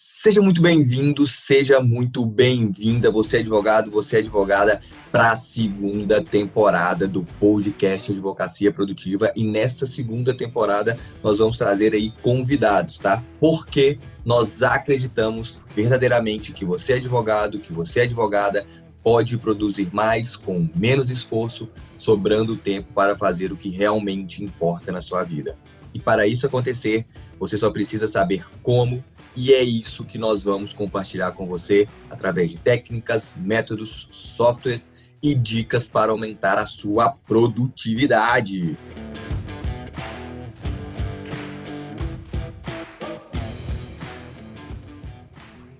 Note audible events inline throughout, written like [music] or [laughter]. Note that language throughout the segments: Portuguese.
Seja muito bem-vindo, seja muito bem-vinda, você é advogado, você é advogada, para a segunda temporada do podcast Advocacia Produtiva. E nessa segunda temporada nós vamos trazer aí convidados, tá? Porque nós acreditamos verdadeiramente que você é advogado, que você é advogada, pode produzir mais com menos esforço, sobrando tempo para fazer o que realmente importa na sua vida. E para isso acontecer, você só precisa saber como, e é isso que nós vamos compartilhar com você através de técnicas, métodos, softwares e dicas para aumentar a sua produtividade.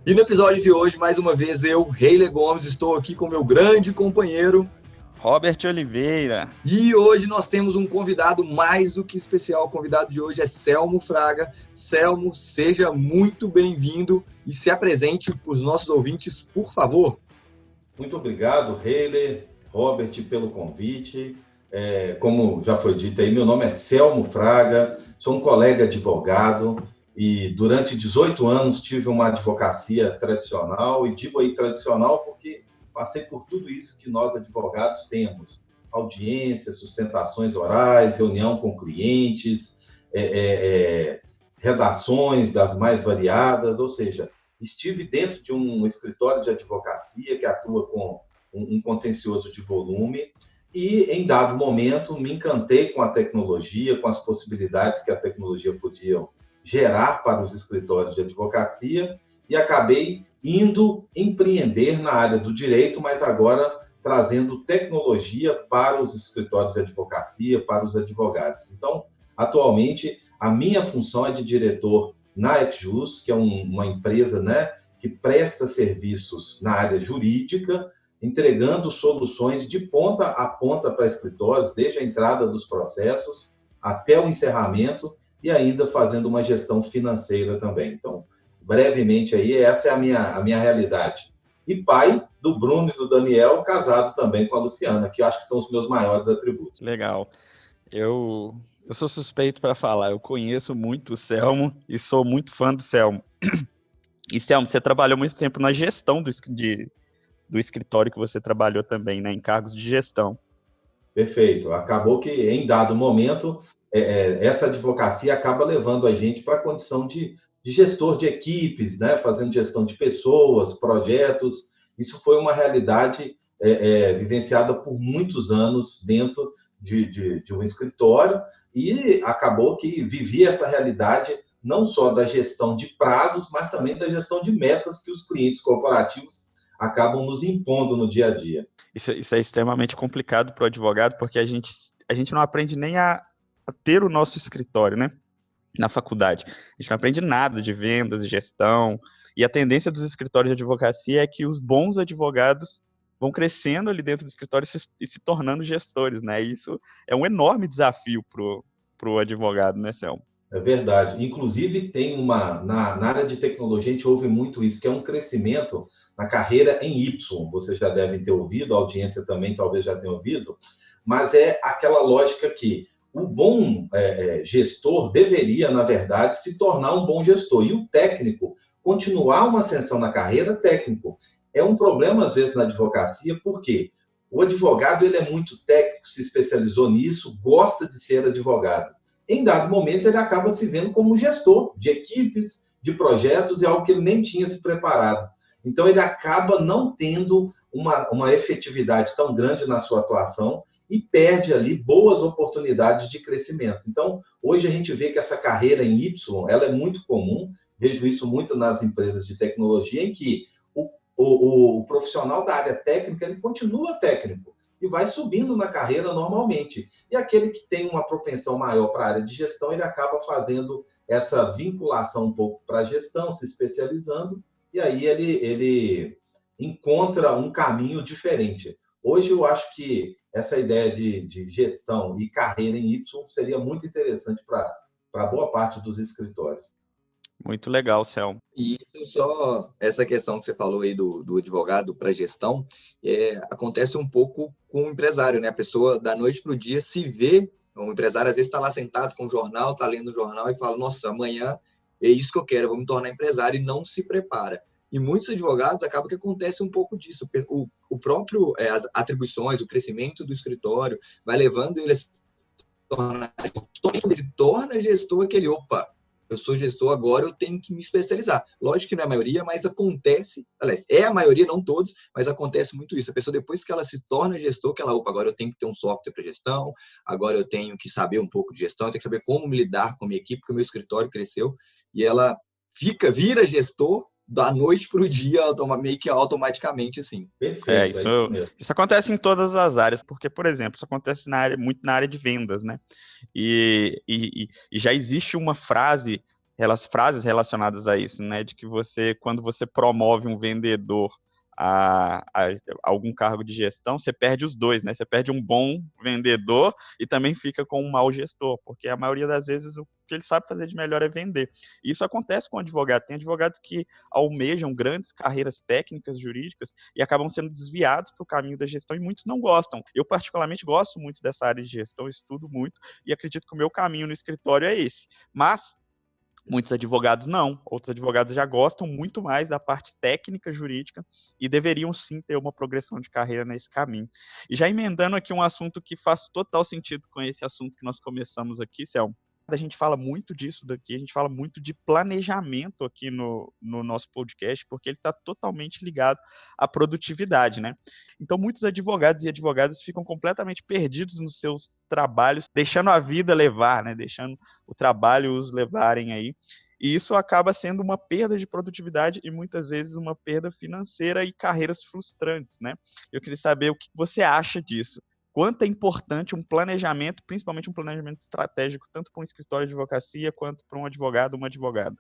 E no episódio de hoje, mais uma vez, eu, Reile Gomes, estou aqui com meu grande companheiro Robert Oliveira. E hoje nós temos um convidado mais do que especial. O convidado de hoje é Selmo Fraga. Selmo, seja muito bem-vindo e se apresente para os nossos ouvintes, por favor. Muito obrigado, Reile, Robert, pelo convite. É, como já foi dito aí, meu nome é Selmo Fraga, sou um colega advogado e durante 18 anos tive uma advocacia tradicional, e digo aí tradicional porque passei por tudo isso que nós advogados temos: audiências, sustentações orais, reunião com clientes, é, é, é, redações das mais variadas, ou seja, estive dentro de um escritório de advocacia que atua com um, contencioso de volume e, em dado momento, me encantei com a tecnologia, com as possibilidades que a tecnologia podia gerar para os escritórios de advocacia e acabei indo empreender na área do direito, mas agora trazendo tecnologia para os escritórios de advocacia, para os advogados. Então, atualmente, a minha função é de diretor na Etjus, que é um, uma empresa né, que presta serviços na área jurídica, entregando soluções de ponta a ponta para escritórios, desde a entrada dos processos até o encerramento, e ainda fazendo uma gestão financeira também. Então, brevemente aí, essa é a minha, a minha realidade. E pai do Bruno e do Daniel, casado também com a Luciana, que eu acho que são os meus maiores atributos. Legal. Eu, eu sou suspeito para falar, eu conheço muito o Selmo e sou muito fã do Selmo. [clears throat] E Selmo, você trabalhou muito tempo na gestão do, de, do escritório que você trabalhou também, né, em cargos de gestão. Perfeito. Acabou que, em dado momento, é, é, essa advocacia acaba levando a gente para a condição de, de, gestor de equipes, né? fazendo gestão de pessoas, projetos. Isso foi uma realidade é, é, vivenciada por muitos anos dentro de, de, de um escritório e acabou que vivia essa realidade não só da gestão de prazos, mas também da gestão de metas que os clientes corporativos acabam nos impondo no dia a dia. Isso, isso é extremamente complicado para o advogado, porque a gente, a gente não aprende nem a, a ter o nosso escritório, né? Na faculdade. A gente não aprende nada de vendas, de gestão. E a tendência dos escritórios de advocacia é que os bons advogados vão crescendo ali dentro do escritório e se, e se tornando gestores, né? E isso é um enorme desafio para o advogado, né, Selma? É verdade. Inclusive, tem uma. Na, na, área de tecnologia, a gente ouve muito isso, que é um crescimento na carreira em Y. Vocês já devem ter ouvido, a audiência também talvez já tenha ouvido, mas é aquela lógica que o bom é, é, gestor deveria, na verdade, se tornar um bom gestor. E o técnico, continuar uma ascensão na carreira técnico. É um problema, às vezes, na advocacia, porque o advogado ele é muito técnico, se especializou nisso, gosta de ser advogado. Em dado momento, ele acaba se vendo como gestor de equipes, de projetos, e algo que ele nem tinha se preparado. Então, ele acaba não tendo uma, uma efetividade tão grande na sua atuação e perde ali boas oportunidades de crescimento. Então, hoje a gente vê que essa carreira em Y, ela é muito comum, vejo isso muito nas empresas de tecnologia, em que o, o, o profissional da área técnica, ele continua técnico e vai subindo na carreira normalmente. E aquele que tem uma propensão maior para a área de gestão, ele acaba fazendo essa vinculação um pouco para a gestão, se especializando, e aí ele, ele encontra um caminho diferente. Hoje eu acho que essa ideia de, de gestão e carreira em Y seria muito interessante para boa parte dos escritórios. Muito legal, Céu. E isso só, essa questão que você falou aí do, do advogado para gestão, é, acontece um pouco com o empresário, né? A pessoa, da noite para o dia, se vê, o empresário às vezes está lá sentado com o jornal, está lendo o jornal e fala, nossa, amanhã é isso que eu quero, eu vou me tornar empresário e não se prepara. E muitos advogados acabam que acontece um pouco disso. O, o próprio, é, as atribuições, o crescimento do escritório vai levando ele a se tornar, se torna gestor aquele, opa, eu sou gestor agora, eu tenho que me especializar. Lógico que não é a maioria, mas acontece, aliás, é a maioria, não todos, mas acontece muito isso. A pessoa, depois que ela se torna gestor, que ela, opa, agora eu tenho que ter um software para gestão, agora eu tenho que saber um pouco de gestão, eu tenho que saber como lidar com a minha equipe, porque o meu escritório cresceu, e ela fica, vira gestor da noite para o dia, meio que automaticamente, assim. Perfeito. É, isso, isso acontece em todas as áreas, porque, por exemplo, isso acontece na área, muito na área de vendas, né? E, e, e já existe uma frase, elas frases relacionadas a isso, né? De que você, quando você promove um vendedor a, a, algum cargo de gestão, você perde os dois, né? Você perde um bom vendedor e também fica com um mau gestor, porque a maioria das vezes o que ele sabe fazer de melhor é vender. Isso acontece com advogado. Tem advogados que almejam grandes carreiras técnicas, jurídicas, e acabam sendo desviados para o caminho da gestão, e muitos não gostam. Eu, particularmente, gosto muito dessa área de gestão, estudo muito, e acredito que o meu caminho no escritório é esse. Mas Muitos advogados não. Outros advogados já gostam muito mais da parte técnica jurídica e deveriam sim ter uma progressão de carreira nesse caminho. E já emendando aqui um assunto que faz total sentido com esse assunto que nós começamos aqui, Selma, a gente fala muito disso daqui, a gente fala muito de planejamento aqui no, no nosso podcast, porque ele está totalmente ligado à produtividade, né? Então, muitos advogados e advogadas ficam completamente perdidos nos seus trabalhos, deixando a vida levar, né? Deixando o trabalho os levarem aí. E isso acaba sendo uma perda de produtividade e muitas vezes uma perda financeira e carreiras frustrantes, né? Eu queria saber o que você acha disso quanto é importante um planejamento, principalmente um planejamento estratégico, tanto para um escritório de advocacia quanto para um advogado uma advogada.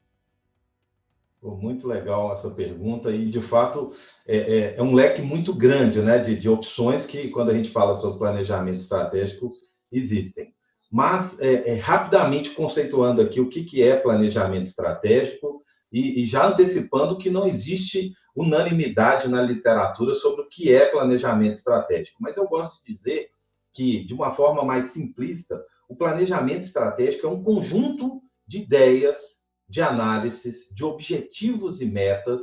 Muito legal essa pergunta, e de fato é, é, é um leque muito grande né, de, de, opções que, quando a gente fala sobre planejamento estratégico, existem. Mas, é, é rapidamente conceituando aqui o que, que é planejamento estratégico, e, e já antecipando que não existe unanimidade na literatura sobre o que é planejamento estratégico. Mas eu gosto de dizer que, de uma forma mais simplista, o planejamento estratégico é um conjunto de ideias, de análises, de objetivos e metas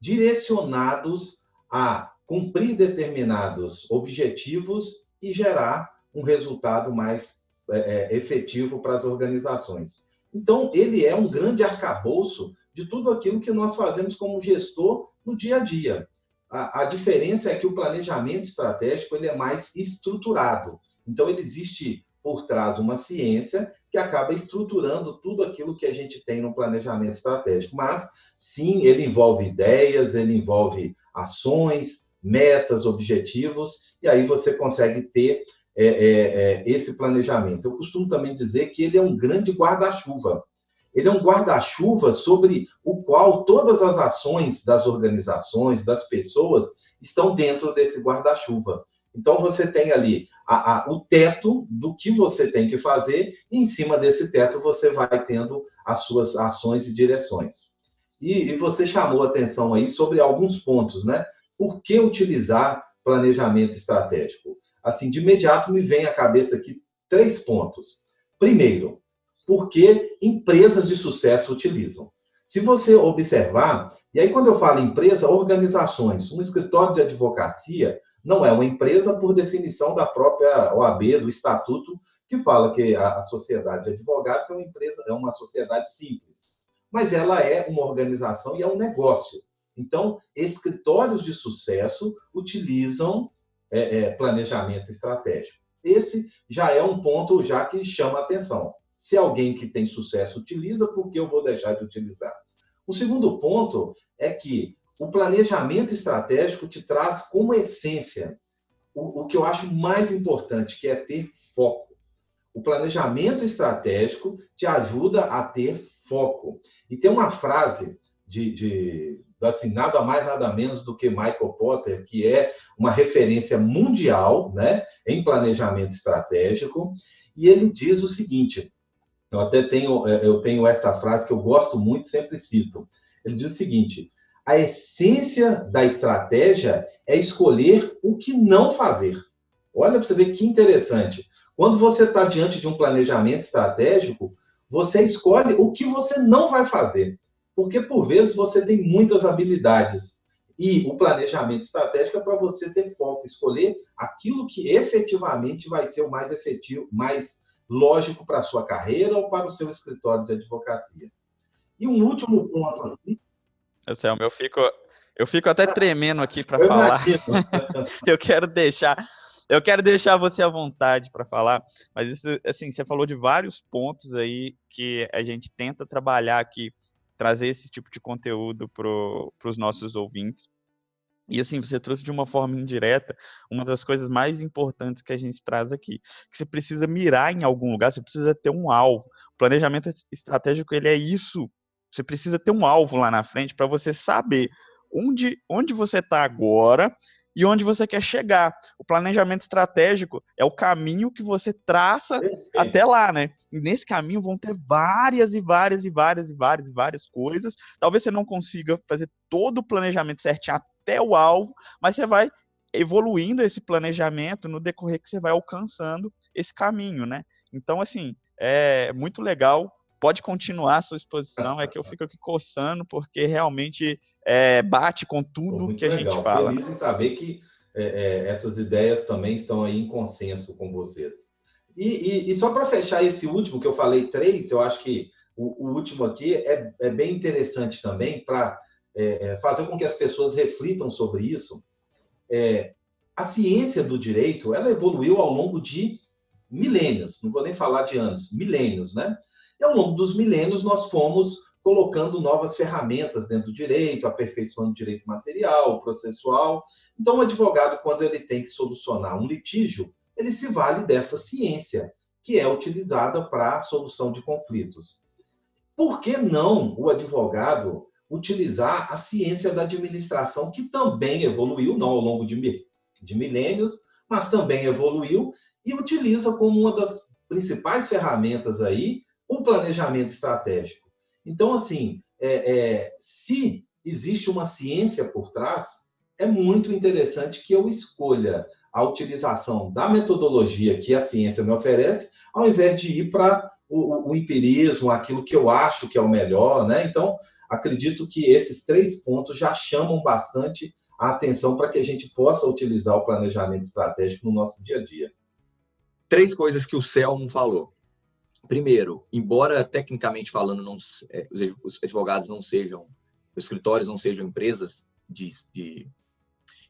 direcionados a cumprir determinados objetivos e gerar um resultado mais é, é efetivo para as organizações. Então, ele é um grande arcabouço de tudo aquilo que nós fazemos como gestor no dia a dia. A, a diferença é que o planejamento estratégico ele é mais estruturado. Então, ele existe por trás uma ciência que acaba estruturando tudo aquilo que a gente tem no planejamento estratégico. Mas, sim, ele envolve ideias, ele envolve ações, metas, objetivos, e aí você consegue ter é, é, é, esse planejamento. Eu costumo também dizer que ele é um grande guarda-chuva ele é um guarda-chuva sobre o qual todas as ações das organizações, das pessoas, estão dentro desse guarda-chuva. Então, você tem ali a, a, o teto do que você tem que fazer, e em cima desse teto você vai tendo as suas ações e direções. E, e você chamou atenção aí sobre alguns pontos, né? Por que utilizar planejamento estratégico? Assim, de imediato me vem à cabeça aqui três pontos. Primeiro, porque empresas de sucesso utilizam. Se você observar, e aí quando eu falo empresa, organizações, um escritório de advocacia não é uma empresa por definição da própria OAB, do estatuto, que fala que a, sociedade de advogados é uma empresa, é uma sociedade simples. Mas ela é uma organização e é um negócio. Então, escritórios de sucesso utilizam é, é, planejamento estratégico. Esse já é um ponto já que chama atenção. Se alguém que tem sucesso utiliza, por que eu vou deixar de utilizar? O segundo ponto é que o planejamento estratégico te traz como essência o, o que eu acho mais importante, que é ter foco. O planejamento estratégico te ajuda a ter foco. E tem uma frase de, de assim, nada mais, nada menos do que Michael Potter, que é uma referência mundial né, em planejamento estratégico, e ele diz o seguinte: eu até tenho, é, eu tenho essa frase que eu gosto muito, sempre cito. Ele diz o seguinte: a essência da estratégia é escolher o que não fazer. Olha para você ver que interessante. Quando você está diante de um planejamento estratégico, você escolhe o que você não vai fazer. Porque, por vezes, você tem muitas habilidades. E o planejamento estratégico é para você ter foco, escolher aquilo que efetivamente vai ser o mais efetivo, mais lógico para a sua carreira ou para o seu escritório de advocacia. E um último ponto aqui. Eu fico, eu fico até tremendo aqui para falar. [laughs] eu quero deixar, eu quero deixar você à vontade para falar, mas isso, assim, você falou de vários pontos aí que a gente tenta trabalhar aqui, trazer esse tipo de conteúdo para os nossos ouvintes. E assim, você trouxe de uma forma indireta uma das coisas mais importantes que a gente traz aqui, que você precisa mirar em algum lugar, você precisa ter um alvo. O planejamento estratégico, ele é isso. Você precisa ter um alvo lá na frente para você saber onde, onde você está agora e onde você quer chegar. O planejamento estratégico é o caminho que você traça até lá, né? E nesse caminho vão ter várias e várias e várias e várias e várias coisas. Talvez você não consiga fazer todo o planejamento certinho até o alvo, mas você vai evoluindo esse planejamento no decorrer que você vai alcançando esse caminho, né? Então, assim, é muito legal. Pode continuar a sua exposição, é que eu fico aqui coçando, porque realmente é, bate com tudo Pô, que a legal. gente fala. Feliz em saber que é, é, essas ideias também estão aí em consenso com vocês. E, e, e só para fechar esse último, que eu falei três, eu acho que o, o último aqui é, é, bem interessante também para é, é, fazer com que as pessoas reflitam sobre isso. É, a ciência do direito ela evoluiu ao longo de milênios, não vou nem falar de anos, milênios, né? E ao longo dos milênios nós fomos colocando novas ferramentas dentro do direito, aperfeiçoando o direito material, processual. Então, o advogado, quando ele tem que solucionar um litígio, ele se vale dessa ciência, que é utilizada para a solução de conflitos. Por que não o advogado utilizar a ciência da administração, que também evoluiu, não ao longo de, de milênios, mas também evoluiu, e utiliza como uma das principais ferramentas aí o planejamento estratégico. Então, assim, é, é, se existe uma ciência por trás, é muito interessante que eu escolha a utilização da metodologia que a ciência me oferece, ao invés de ir para o, o, empirismo, aquilo que eu acho que é o melhor, né? Então, acredito que esses três pontos já chamam bastante a atenção para que a gente possa utilizar o planejamento estratégico no nosso dia a dia. Três coisas que o Selmo falou primeiro, embora tecnicamente falando, não, é, os advogados não sejam, os escritórios não sejam empresas de, de,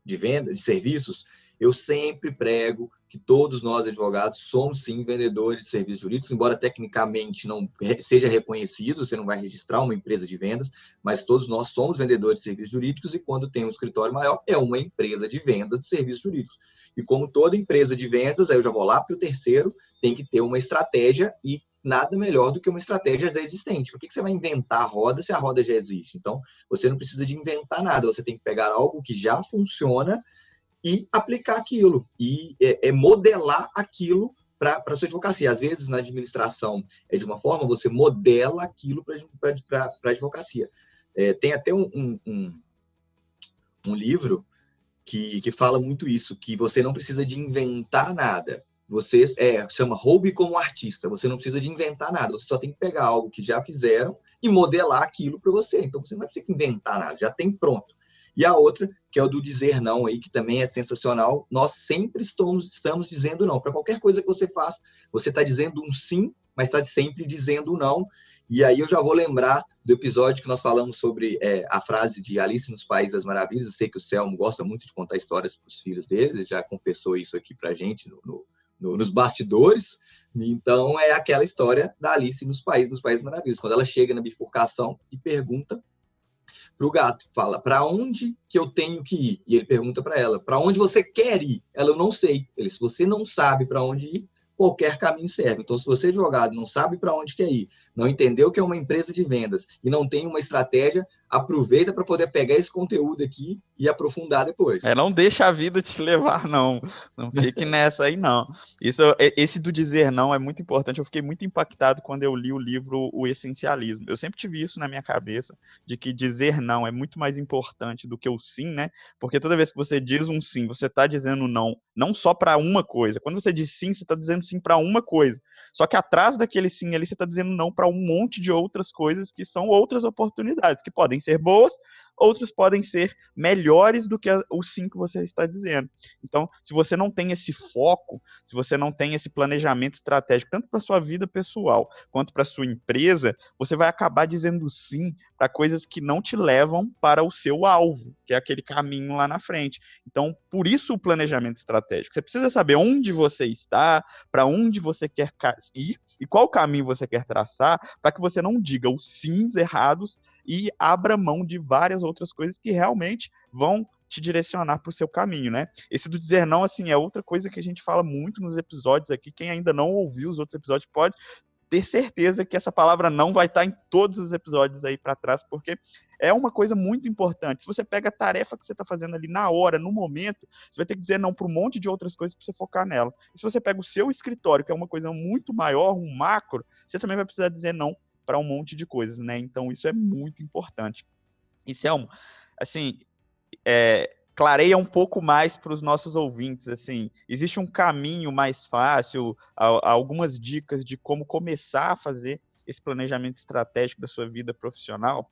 de venda, de serviços, eu sempre prego que todos nós advogados somos sim vendedores de serviços jurídicos, embora tecnicamente não seja reconhecido, você não vai registrar uma empresa de vendas, mas todos nós somos vendedores de serviços jurídicos e quando tem um escritório maior é uma empresa de venda de serviços jurídicos. E como toda empresa de vendas, aí eu já vou lá para o terceiro, tem que ter uma estratégia e nada melhor do que uma estratégia já existente. Por que, você vai inventar a roda se a roda já existe? Então, você não precisa de inventar nada, você tem que pegar algo que já funciona e aplicar aquilo, e é, é modelar aquilo para a sua advocacia. Às vezes, na administração, é de uma forma, você modela aquilo para a advocacia. É, tem até um, um, um, um livro que, que fala muito isso, que você não precisa de inventar nada. Você é, chama Roube como artista. Você não precisa de inventar nada. Você só tem que pegar algo que já fizeram e modelar aquilo para você. Então você não vai precisar inventar nada, já tem pronto. E a outra, que é o do dizer não aí, que também é sensacional. Nós sempre estamos, estamos dizendo não. Para qualquer coisa que você faça, você está dizendo um sim, mas está sempre dizendo não. E aí eu já vou lembrar do episódio que nós falamos sobre é, a frase de Alice nos Países das Maravilhas. Eu sei que o Selmo gosta muito de contar histórias para os filhos dele, ele já confessou isso aqui para a gente no no, nos bastidores. Então, é aquela história da Alice nos Países, nos Países Maravilhosos. Quando ela chega na bifurcação e pergunta para o gato, fala, para onde que eu tenho que ir? E ele pergunta para ela, para onde você quer ir? Ela, eu não sei. Ele, se você não sabe para onde ir, qualquer caminho serve. Então, se você, advogado, não sabe para onde quer ir, não entendeu que é uma empresa de vendas e não tem uma estratégia, aproveita para poder pegar esse conteúdo aqui e aprofundar depois. É, não deixa a vida te levar, não. Não fique [laughs] nessa aí, não. Isso, esse do dizer não é muito importante. Eu fiquei muito impactado quando eu li o livro O Essencialismo. Eu sempre tive isso na minha cabeça, de que dizer não é muito mais importante do que o sim, né? Porque toda vez que você diz um sim, você está dizendo não, não só para uma coisa. Quando você diz sim, você está dizendo sim para uma coisa. Só que atrás daquele sim ali, você está dizendo não para um monte de outras coisas que são outras oportunidades, que podem ser boas, outras podem ser melhores do que o sim que você está dizendo. Então, se você não tem esse foco, se você não tem esse planejamento estratégico, tanto para sua vida pessoal quanto para sua empresa, você vai acabar dizendo sim para coisas que não te levam para o seu alvo, que é aquele caminho lá na frente. Então, por isso o planejamento estratégico. Você precisa saber onde você está, para onde você quer ir e qual caminho você quer traçar, para que você não diga os sims errados e abra mão de várias outras coisas que realmente vão te direcionar para o seu caminho, né? Esse do dizer não, assim, é outra coisa que a gente fala muito nos episódios aqui. Quem ainda não ouviu os outros episódios pode ter certeza que essa palavra não vai estar em todos os episódios aí para trás, porque é uma coisa muito importante. Se você pega a tarefa que você está fazendo ali na hora, no momento, você vai ter que dizer não para um monte de outras coisas para você focar nela. E se você pega o seu escritório, que é uma coisa muito maior, um macro, você também vai precisar dizer não para um monte de coisas, né? Então isso é muito importante. E Selmo, assim, é, clareia um pouco mais para os nossos ouvintes, assim, existe um caminho mais fácil, algumas dicas de como começar a fazer esse planejamento estratégico da sua vida profissional?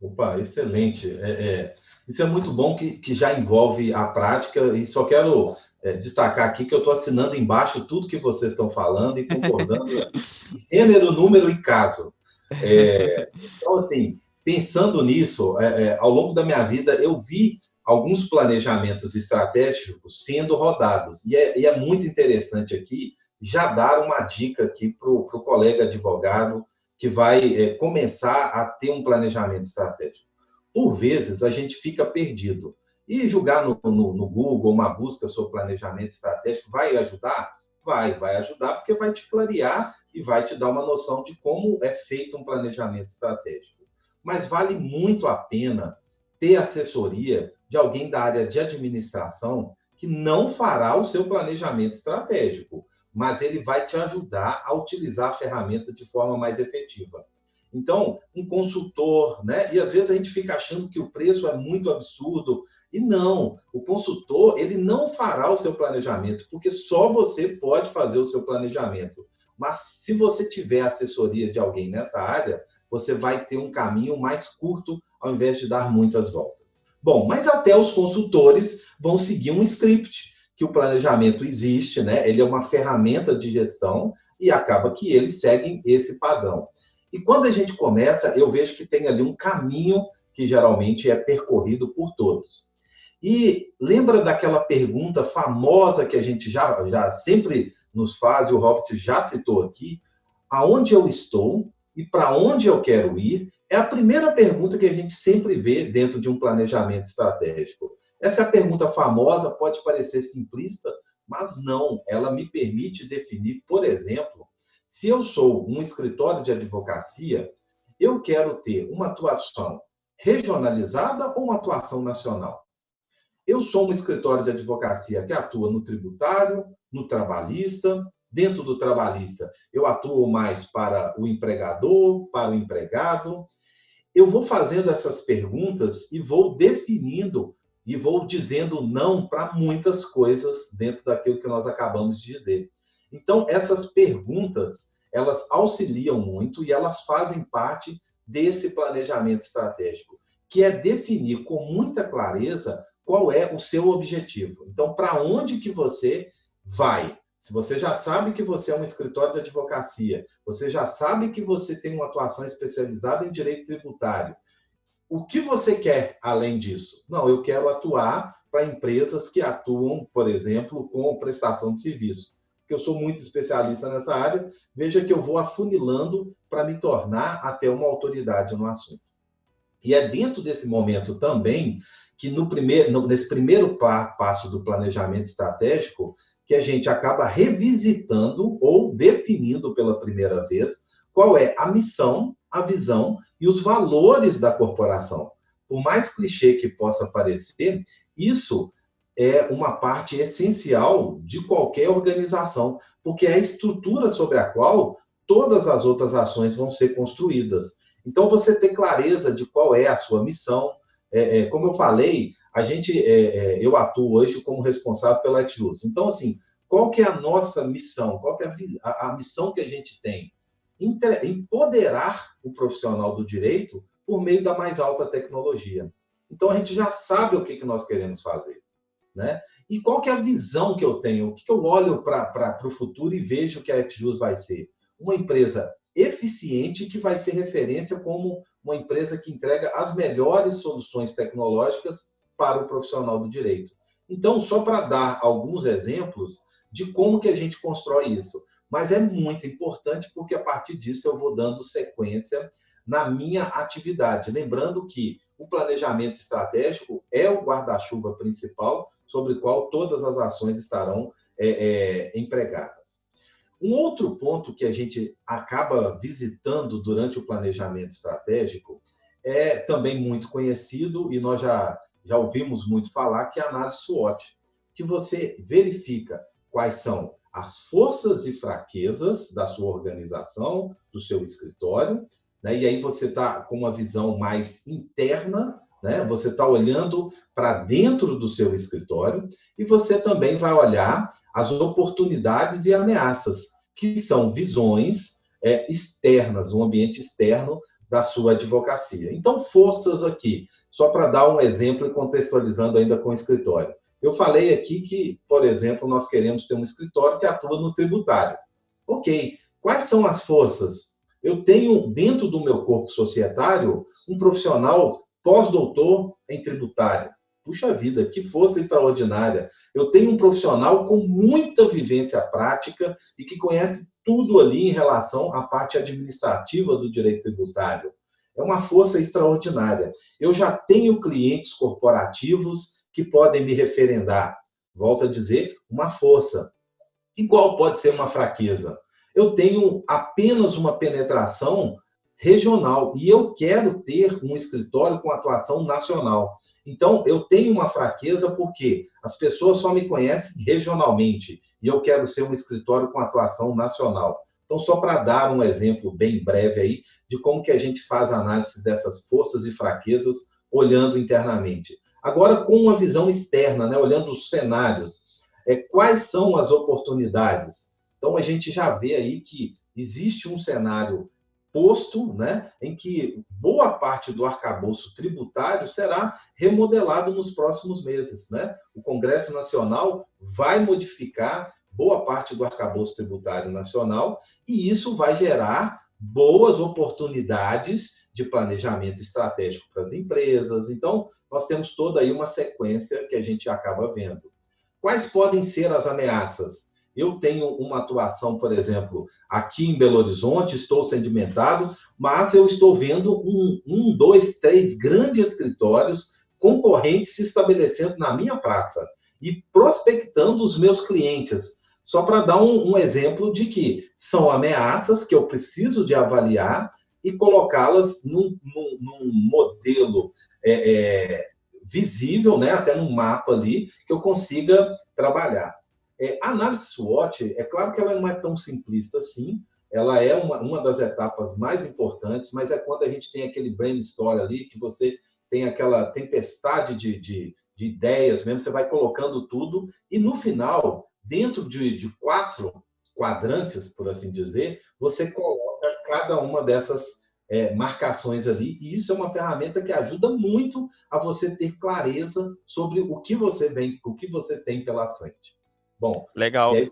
Opa, excelente. É, é, isso é muito bom que, que já envolve a prática e só quero é, destacar aqui que eu estou assinando embaixo tudo que vocês estão falando e concordando [laughs] gênero, número e caso. É, então, assim, pensando nisso, é, é, ao longo da minha vida, eu vi alguns planejamentos estratégicos sendo rodados. E é, e é muito interessante aqui já dar uma dica aqui para o colega advogado que vai é, começar a ter um planejamento estratégico. Por vezes, a gente fica perdido. E julgar no, no, no Google uma busca sobre planejamento estratégico vai ajudar? Vai, vai ajudar, porque vai te clarear e vai te dar uma noção de como é feito um planejamento estratégico. Mas vale muito a pena ter assessoria de alguém da área de administração que não fará o seu planejamento estratégico, mas ele vai te ajudar a utilizar a ferramenta de forma mais efetiva. Então, um consultor, né? E às vezes a gente fica achando que o preço é muito absurdo, e não, o consultor, ele não fará o seu planejamento, porque só você pode fazer o seu planejamento. Mas se você tiver assessoria de alguém nessa área, você vai ter um caminho mais curto ao invés de dar muitas voltas. Bom, mas até os consultores vão seguir um script, que o planejamento existe, né? Ele é uma ferramenta de gestão e acaba que eles seguem esse padrão. E quando a gente começa, eu vejo que tem ali um caminho que geralmente é percorrido por todos. E lembra daquela pergunta famosa que a gente já, já sempre nos faz, e o Robert já citou aqui, aonde eu estou e para onde eu quero ir, é a primeira pergunta que a gente sempre vê dentro de um planejamento estratégico. Essa é a pergunta famosa, pode parecer simplista, mas não, ela me permite definir, por exemplo, se eu sou um escritório de advocacia, eu quero ter uma atuação regionalizada ou uma atuação nacional? Eu sou um escritório de advocacia que atua no tributário, no trabalhista, dentro do trabalhista, eu atuo mais para o empregador, para o empregado, eu vou fazendo essas perguntas e vou definindo e vou dizendo não para muitas coisas dentro daquilo que nós acabamos de dizer. Então, essas perguntas, elas auxiliam muito e elas fazem parte desse planejamento estratégico, que é definir com muita clareza qual é o seu objetivo. Então, para onde que você vai? Se você já sabe que você é um escritório de advocacia, você já sabe que você tem uma atuação especializada em direito tributário, o que você quer além disso? Não, eu quero atuar para empresas que atuam, por exemplo, com prestação de serviço. Porque eu sou muito especialista nessa área, veja que eu vou afunilando para me tornar até uma autoridade no assunto. E é dentro desse momento também que no primeiro, nesse primeiro passo do planejamento estratégico, que a gente acaba revisitando ou definindo pela primeira vez qual é a missão a visão e os valores da corporação. Por mais clichê que possa parecer, isso é uma parte essencial de qualquer organização, porque é a estrutura sobre a qual todas as outras ações vão ser construídas. Então, você ter clareza de qual é a sua missão. É, é, como eu falei, a gente, é, é eu atuo hoje como responsável pela Etius. Então, assim, qual que é a nossa missão? Qual que é a, a missão que a gente tem? Empoderar o profissional do direito por meio da mais alta tecnologia. Então, a gente já sabe o que, que nós queremos fazer. Né? E qual que é a visão que eu tenho? O que, que eu olho para o futuro e vejo que a Etius vai ser? Uma empresa eficiente que vai ser referência como uma empresa que entrega as melhores soluções tecnológicas para o profissional do direito. Então, só para dar alguns exemplos de como que a gente constrói isso. Mas é muito importante porque a partir disso eu vou dando sequência na minha atividade. Lembrando que o planejamento estratégico é o guarda-chuva principal sobre o qual todas as ações estarão é, é, empregadas. Um outro ponto que a gente acaba visitando durante o planejamento estratégico é também muito conhecido e nós já, já ouvimos muito falar, que é a análise SWOT, que você verifica quais são as forças e fraquezas da sua organização, do seu escritório, né? e aí você está com uma visão mais interna, né? você está olhando para dentro do seu escritório, e você também vai olhar as oportunidades e ameaças, que são visões é, externas, um ambiente externo da sua advocacia. Então, forças aqui, só para dar um exemplo e contextualizando ainda com o escritório. Eu falei aqui que, por exemplo, nós queremos ter um escritório que atua no tributário. Ok, quais são as forças? Eu tenho dentro do meu corpo societário um profissional pós-doutor em tributário. Puxa vida, que força extraordinária. Eu tenho um profissional com muita vivência prática e que conhece tudo ali em relação à parte administrativa do direito tributário. É uma força extraordinária. Eu já tenho clientes corporativos que podem me referendar. Volto a dizer, uma força. Igual pode ser uma fraqueza. Eu tenho apenas uma penetração regional e eu quero ter um escritório com atuação nacional. Então, eu tenho uma fraqueza porque as pessoas só me conhecem regionalmente e eu quero ser um escritório com atuação nacional. Então, só para dar um exemplo bem breve aí de como que a gente faz a análise dessas forças e fraquezas olhando internamente. Agora, com uma visão externa, né, olhando os cenários, é, quais são as oportunidades? Então, a gente já vê aí que existe um cenário posto, né, em que boa parte do arcabouço tributário será remodelado nos próximos meses. Né? O Congresso Nacional vai modificar boa parte do arcabouço tributário nacional e isso vai gerar boas oportunidades de planejamento estratégico para as empresas. Então, nós temos toda aí uma sequência que a gente acaba vendo. Quais podem ser as ameaças? Eu tenho uma atuação, por exemplo, aqui em Belo Horizonte, estou sedimentado, mas eu estou vendo um, um dois, três grandes escritórios concorrentes se estabelecendo na minha praça e prospectando os meus clientes. Só para dar um, um, exemplo de que são ameaças que eu preciso de avaliar e colocá-las num, num, num, modelo é, é, visível, né, até num mapa ali, que eu consiga trabalhar. É, a análise SWOT, é claro que ela não é tão simplista assim, ela é uma, uma das etapas mais importantes, mas é quando a gente tem aquele brainstorm ali, que você tem aquela tempestade de, de, de ideias mesmo, você vai colocando tudo, e no final, dentro de, de quatro quadrantes, por assim dizer, você coloca cada uma dessas é, marcações ali, e isso é uma ferramenta que ajuda muito a você ter clareza sobre o que você vem, o que você tem pela frente. Bom, legal. Aí...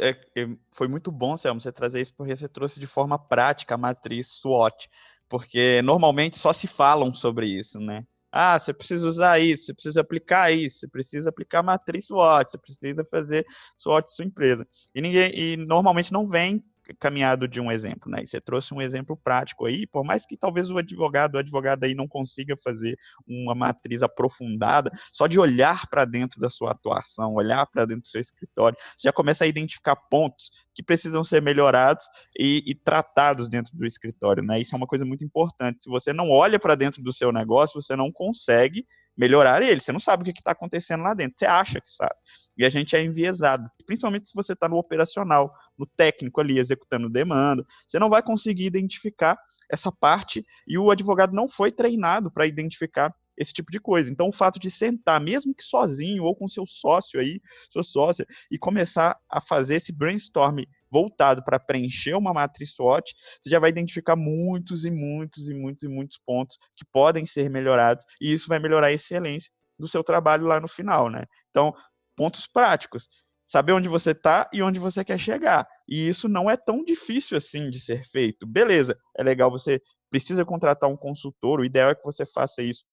É, é, foi muito bom, Selma, você trazer isso porque você trouxe de forma prática a matriz SWOT, porque normalmente só se falam sobre isso, né? Ah, você precisa usar isso, você precisa aplicar isso, você precisa aplicar matriz SWOT, você precisa fazer SWOT sua empresa. E ninguém, e normalmente não vem caminhado de um exemplo, né? E você trouxe um exemplo prático aí, por mais que talvez o advogado, o advogado aí não consiga fazer uma matriz aprofundada, só de olhar para dentro da sua atuação, olhar para dentro do seu escritório, você já começa a identificar pontos que precisam ser melhorados e, e tratados dentro do escritório, né? Isso é uma coisa muito importante. Se você não olha para dentro do seu negócio, você não consegue melhorar ele. Você não sabe o que está acontecendo lá dentro. Você acha que sabe. E a gente é enviesado. Principalmente se você está no operacional, no técnico ali, executando demanda. Você não vai conseguir identificar essa parte e o advogado não foi treinado para identificar esse tipo de coisa. Então, o fato de sentar, mesmo que sozinho ou com seu sócio aí, sua sócia, e começar a fazer esse brainstorm voltado para preencher uma matriz SWOT, você já vai identificar muitos e muitos e muitos e muitos pontos que podem ser melhorados, e isso vai melhorar a excelência do seu trabalho lá no final, né? Então, pontos práticos. Saber onde você está e onde você quer chegar. E isso não é tão difícil assim de ser feito. Beleza, é legal você precisa contratar um consultor, o ideal é que você faça isso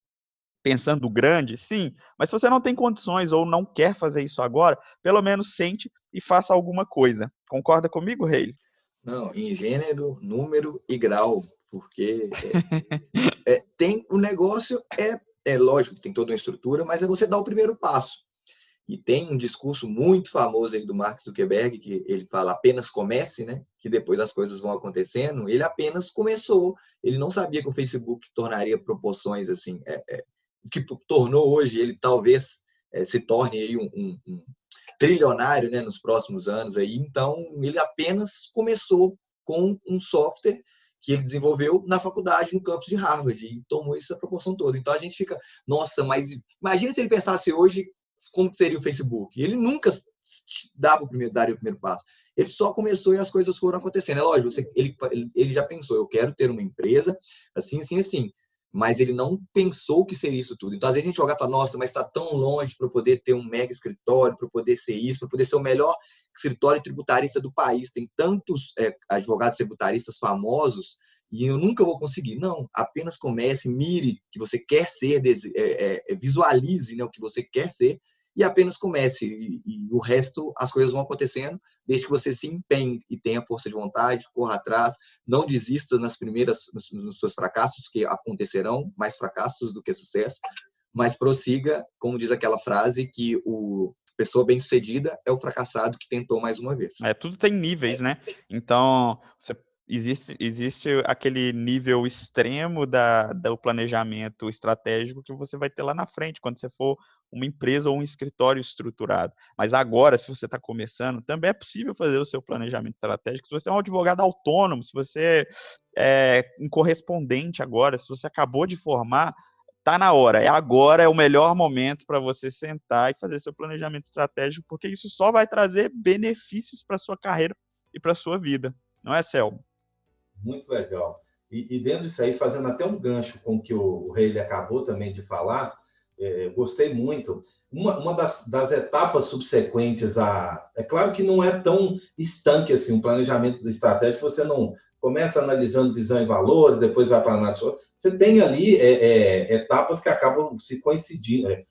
pensando grande, sim, mas se você não tem condições ou não quer fazer isso agora, pelo menos sente e faça alguma coisa. Concorda comigo, Reile? Não, em gênero, número e grau, porque [laughs] é, é, tem o negócio é é lógico, tem toda uma estrutura, mas é você dar o primeiro passo. E tem um discurso muito famoso aí do Mark Zuckerberg que ele fala apenas comece, né? Que depois as coisas vão acontecendo. Ele apenas começou. Ele não sabia que o Facebook tornaria proporções assim. É, é, que tornou hoje ele talvez é, se torne aí um, um, um, trilionário né, nos próximos anos. Aí. Então, ele apenas começou com um software que ele desenvolveu na faculdade, no campus de Harvard, e tomou essa proporção toda. Então, a gente fica, nossa, mas imagina se ele pensasse hoje como seria o Facebook. Ele nunca dava o primeiro, daria o primeiro passo. Ele só começou e as coisas foram acontecendo. É lógico, você, ele, ele já pensou, eu quero ter uma empresa assim, assim, assim mas ele não pensou que seria isso tudo. Então, às vezes a gente joga para nossa, mas está tão longe para poder ter um mega escritório, para poder ser isso, para poder ser o melhor escritório tributarista do país. Tem tantos é, advogados tributaristas famosos e eu nunca vou conseguir. Não, apenas comece, mire que você quer ser, é, é, visualize né, o que você quer ser e apenas comece. E, e, o resto, as coisas vão acontecendo, desde que você se empenhe e tenha força de vontade, corra atrás, não desista nas primeiras, nos, nos seus fracassos, que acontecerão mais fracassos do que sucesso, mas prossiga, como diz aquela frase, que o pessoa bem-sucedida é o fracassado que tentou mais uma vez. É, tudo tem níveis, né? Então, você existe, existe aquele nível extremo da, do planejamento estratégico que você vai ter lá na frente, quando você for uma empresa ou um escritório estruturado. Mas agora, se você está começando, também é possível fazer o seu planejamento estratégico. Se você é um advogado autônomo, se você é um correspondente agora, se você acabou de formar, tá na hora. É agora, é o melhor momento para você sentar e fazer seu planejamento estratégico, porque isso só vai trazer benefícios para sua carreira e para sua vida. Não é, Selmo? Muito legal. E, e, dentro disso aí, fazendo até um gancho com o que o, o Rei acabou também de falar, é, gostei muito. Uma, uma das, das, etapas subsequentes a. É claro que não é tão estanque assim, um planejamento estratégico, você não começa analisando visão e valores, depois vai para análise. Você tem ali é, é, etapas que acabam se coincidindo, é,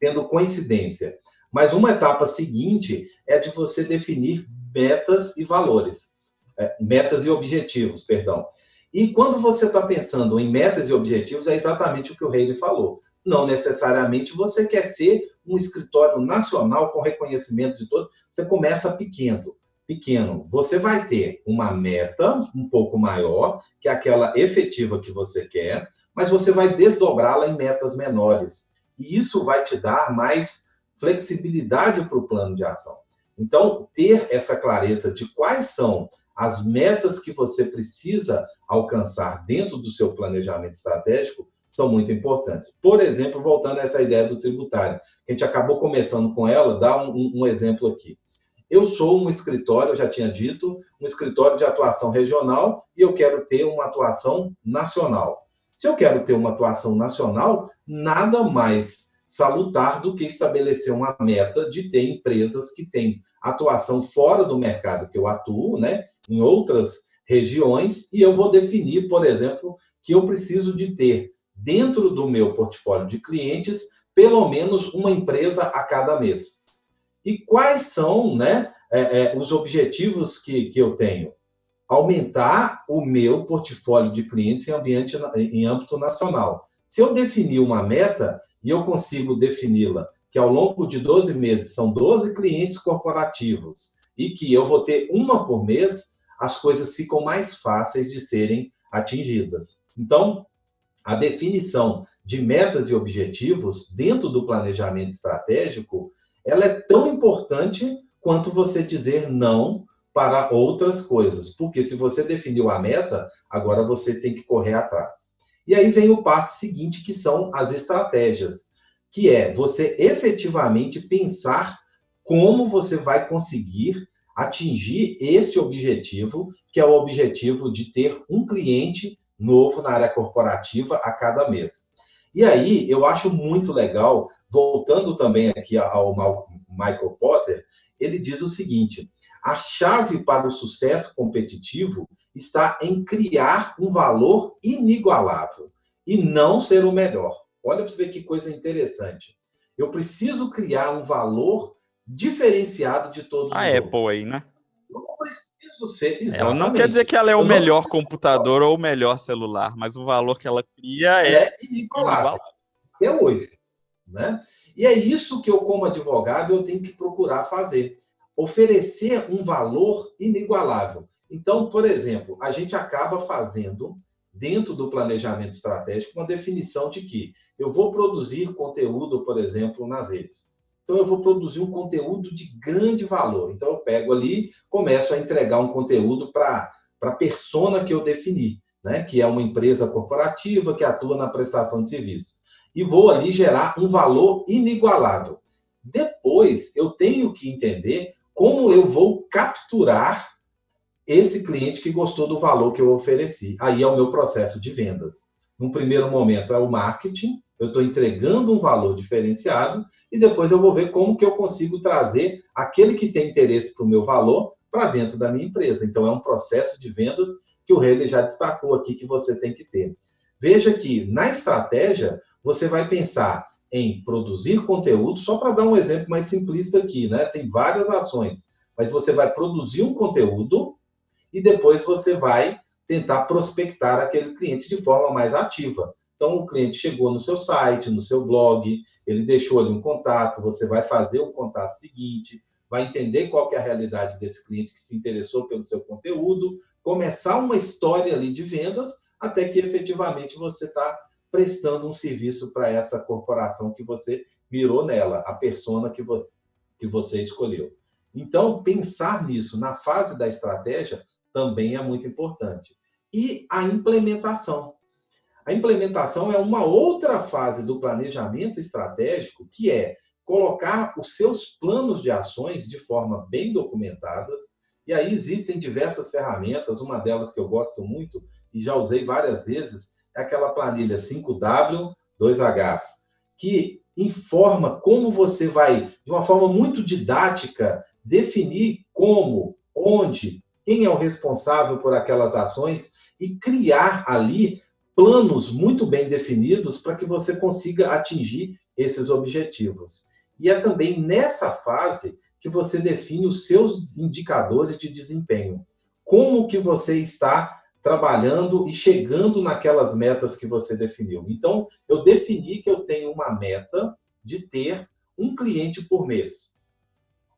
tendo coincidência. Mas uma etapa seguinte é de você definir metas e valores é, metas e objetivos, perdão. E quando você está pensando em metas e objetivos, é exatamente o que o Reilly falou. Não necessariamente você quer ser um escritório nacional com reconhecimento de todos. Você começa pequeno. Pequeno. Você vai ter uma meta um pouco maior, que é aquela efetiva que você quer, mas você vai desdobrá-la em metas menores. E isso vai te dar mais flexibilidade para o plano de ação. Então, ter essa clareza de quais são as metas que você precisa alcançar dentro do seu planejamento estratégico são muito importantes. Por exemplo, voltando a essa ideia do tributário, a gente acabou começando com ela, dá um, um exemplo aqui. Eu sou um escritório, eu já tinha dito, um escritório de atuação regional e eu quero ter uma atuação nacional. Se eu quero ter uma atuação nacional, nada mais salutar do que estabelecer uma meta de ter empresas que têm atuação fora do mercado que eu atuo, né, em outras regiões, e eu vou definir, por exemplo, que eu preciso de ter dentro do meu portfólio de clientes pelo menos uma empresa a cada mês. E quais são né, é, é, os objetivos que, que eu tenho? aumentar o meu portfólio de clientes em, ambiente, em âmbito nacional. Se eu definir uma meta e eu consigo defini-la que ao longo de 12 meses são 12 clientes corporativos e que eu vou ter uma por mês, as coisas ficam mais fáceis de serem atingidas. Então, a definição de metas e objetivos dentro do planejamento estratégico, ela é tão importante quanto você dizer não para outras coisas. Porque se você definiu a meta, agora você tem que correr atrás. E aí vem o passo seguinte, que são as estratégias, que é você efetivamente pensar como você vai conseguir atingir esse objetivo, que é o objetivo de ter um cliente novo na área corporativa a cada mês. E aí, eu acho muito legal, voltando também aqui ao Michael Potter, ele diz o seguinte: a chave para o sucesso competitivo está em criar um valor inigualável e não ser o melhor. Olha para você ver que coisa interessante. Eu preciso criar um valor diferenciado de todos a Apple aí, né? não preciso ser exatamente. Ela não quer dizer que ela é o melhor computador ou o melhor celular, mas o valor que ela cria é, é inigualável. Até hoje. Né? E é isso que eu, como advogado, eu tenho que procurar fazer. Oferecer um valor inigualável. Então, por exemplo, a gente acaba fazendo, dentro do planejamento estratégico, uma definição de que eu vou produzir conteúdo, por exemplo, nas redes. Então, eu vou produzir um conteúdo de grande valor. Então, eu pego ali, começo a entregar um conteúdo para a persona que eu defini, né? que é uma empresa corporativa que atua na prestação de serviços. E vou ali gerar um valor inigualável. Depois, eu tenho que entender como eu vou capturar esse cliente que gostou do valor que eu ofereci. Aí é o meu processo de vendas. Num primeiro momento é o marketing, eu estou entregando um valor diferenciado e depois eu vou ver como que eu consigo trazer aquele que tem interesse para o meu valor para dentro da minha empresa. Então, é um processo de vendas que o Rele já destacou aqui que você tem que ter. Veja que na estratégia, você vai pensar em produzir conteúdo, só para dar um exemplo mais simplista aqui, né? Tem várias ações, mas você vai produzir um conteúdo e depois você vai tentar prospectar aquele cliente de forma mais ativa. Então, o cliente chegou no seu site, no seu blog, ele deixou ali um contato, você vai fazer o contato seguinte, vai entender qual é a realidade desse cliente que se interessou pelo seu conteúdo, começar uma história ali de vendas, até que efetivamente você está prestando um serviço para essa corporação que você mirou nela, a persona que você, que você escolheu. Então, pensar nisso na fase da estratégia também é muito importante. E a implementação. A implementação é uma outra fase do planejamento estratégico, que é colocar os seus planos de ações de forma bem documentadas. E aí existem diversas ferramentas, uma delas que eu gosto muito e já usei várias vezes, é aquela planilha 5W, 2Hs, que informa como você vai, de uma forma muito didática, definir como, onde, quem é o responsável por aquelas ações e criar ali planos muito bem definidos para que você consiga atingir esses objetivos. E é também nessa fase que você define os seus indicadores de desempenho. Como que você está trabalhando e chegando naquelas metas que você definiu. Então, eu defini que eu tenho uma meta de ter um cliente por mês.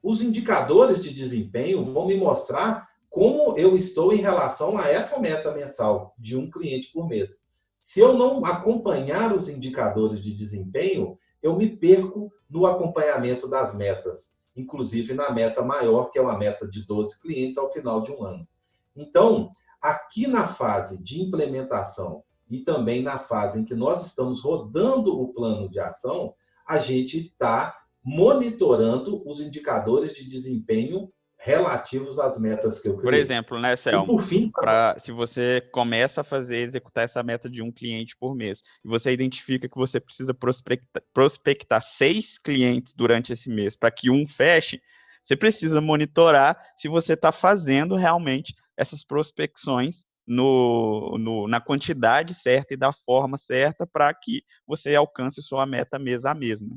Os indicadores de desempenho vão me mostrar como eu estou em relação a essa meta mensal de um cliente por mês. Se eu não acompanhar os indicadores de desempenho, eu me perco no acompanhamento das metas, inclusive na meta maior, que é uma meta de 12 clientes ao final de um ano. Então, aqui na fase de implementação e também na fase em que nós estamos rodando o plano de ação, a gente está monitorando os indicadores de desempenho relativos às metas que eu criei. Por exemplo, né, Selma? Por fim, pra, se você começa a fazer, executar essa meta de um cliente por mês, e você identifica que você precisa prospectar, prospectar seis clientes durante esse mês para que um feche, você precisa monitorar se você está fazendo realmente essas prospecções no, no, na quantidade certa e da forma certa para que você alcance sua meta mês a mês. Né?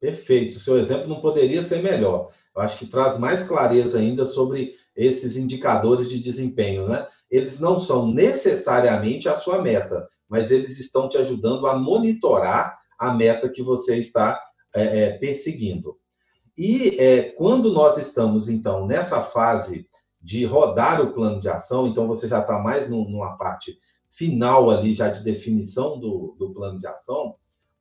Perfeito, seu exemplo não poderia ser melhor. Eu acho que traz mais clareza ainda sobre esses indicadores de desempenho, né? eles não são necessariamente a sua meta, mas eles estão te ajudando a monitorar a meta que você está é, é, perseguindo. E é, quando nós estamos, então, nessa fase de rodar o plano de ação, então você já está mais numa parte final ali, já de definição do, do plano de ação,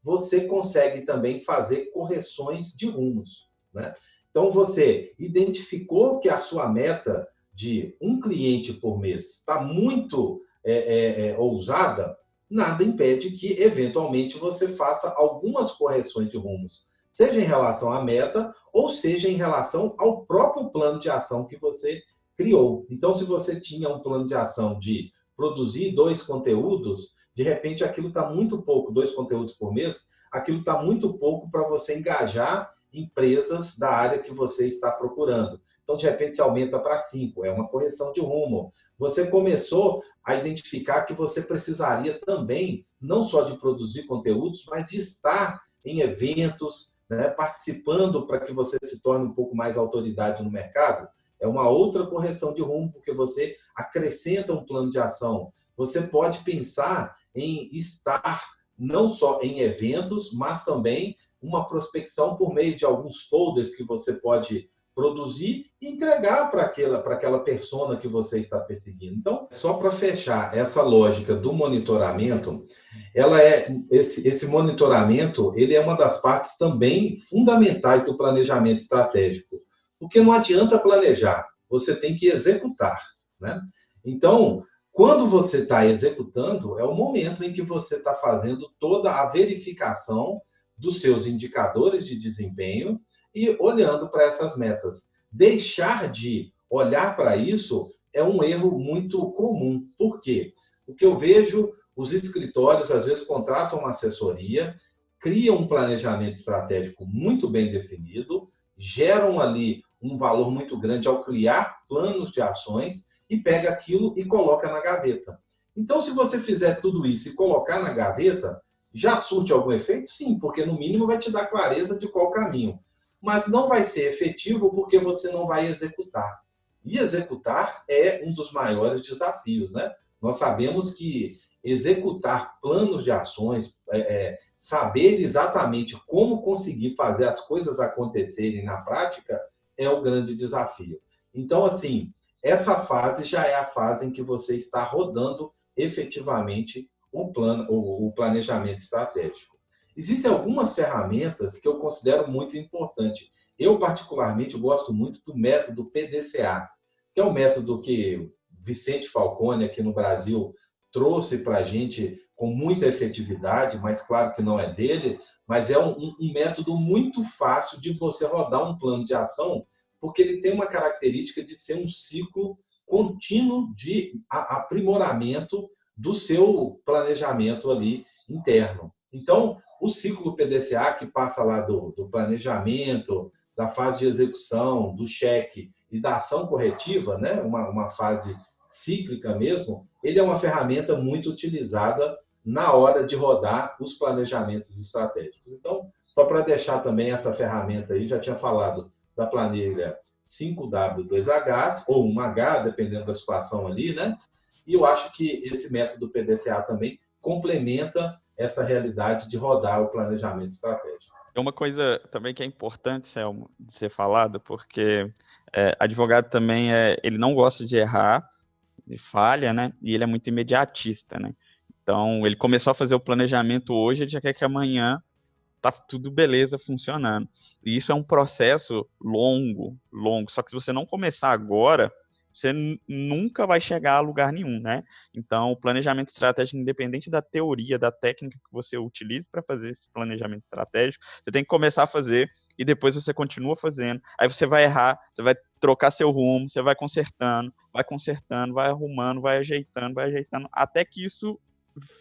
você consegue também fazer correções de rumos. Né? Então, você identificou que a sua meta de um cliente por mês está muito é, é, é, ousada, nada impede que, eventualmente, você faça algumas correções de rumos, seja em relação à meta ou seja em relação ao próprio plano de ação que você criou. Então, se você tinha um plano de ação de produzir dois conteúdos, de repente aquilo está muito pouco, dois conteúdos por mês, aquilo está muito pouco para você engajar empresas da área que você está procurando. Então, de repente, se aumenta para cinco, é uma correção de rumo. Você começou a identificar que você precisaria também, não só de produzir conteúdos, mas de estar em eventos, né, participando para que você se torne um pouco mais autoridade no mercado. É uma outra correção de rumo, porque você acrescenta um plano de ação. Você pode pensar em estar não só em eventos, mas também uma prospecção por meio de alguns folders que você pode produzir e entregar para aquela, para aquela persona que você está perseguindo. Então, só para fechar essa lógica do monitoramento, ela é esse, esse monitoramento, ele é uma das partes também fundamentais do planejamento estratégico. Porque não adianta planejar, você tem que executar, né? Então, quando você está executando, é o momento em que você está fazendo toda a verificação dos seus indicadores de desempenho e olhando para essas metas. Deixar de olhar para isso é um erro muito comum. Por quê? O que eu vejo, os escritórios às vezes contratam uma assessoria, criam um planejamento estratégico muito bem definido, geram ali um valor muito grande ao criar planos de ações e pega aquilo e coloca na gaveta. Então, se você fizer tudo isso e colocar na gaveta, já surte algum efeito? Sim, porque no mínimo vai te dar clareza de qual caminho mas não vai ser efetivo porque você não vai executar. E executar é um dos maiores desafios, né? Nós sabemos que executar planos de ações, é, é, saber exatamente como conseguir fazer as coisas acontecerem na prática é o grande desafio. Então, assim, essa fase já é a fase em que você está rodando efetivamente o plano, o planejamento estratégico. Existem algumas ferramentas que eu considero muito importante. Eu, particularmente, gosto muito do método PDCA, que é um método que Vicente Falcone, aqui no Brasil, trouxe para a gente com muita efetividade, mas claro que não é dele, mas é um, um, método muito fácil de você rodar um plano de ação, porque ele tem uma característica de ser um ciclo contínuo de aprimoramento do seu planejamento ali interno. Então, o ciclo PDCA, que passa lá do, do planejamento, da fase de execução, do cheque e da ação corretiva, né? uma, uma fase cíclica mesmo, ele é uma ferramenta muito utilizada na hora de rodar os planejamentos estratégicos. Então, só para deixar também essa ferramenta aí, já tinha falado da planilha 5W2H ou 1H, dependendo da situação ali, né? E eu acho que esse método PDCA também complementa essa realidade de rodar o planejamento estratégico. É uma coisa também que é importante, Selmo, de ser falado, porque é, advogado também é, ele não gosta de errar, ele falha, né? E ele é muito imediatista, né? Então, ele começou a fazer o planejamento hoje, ele já quer que amanhã tá tudo beleza funcionando. E isso é um processo longo, longo. Só que se você não começar agora, você nunca vai chegar a lugar nenhum, né? Então, o planejamento estratégico, independente da teoria, da técnica que você utilize para fazer esse planejamento estratégico, você tem que começar a fazer e depois você continua fazendo. Aí você vai errar, você vai trocar seu rumo, você vai consertando, vai consertando, vai arrumando, vai ajeitando, vai ajeitando, até que isso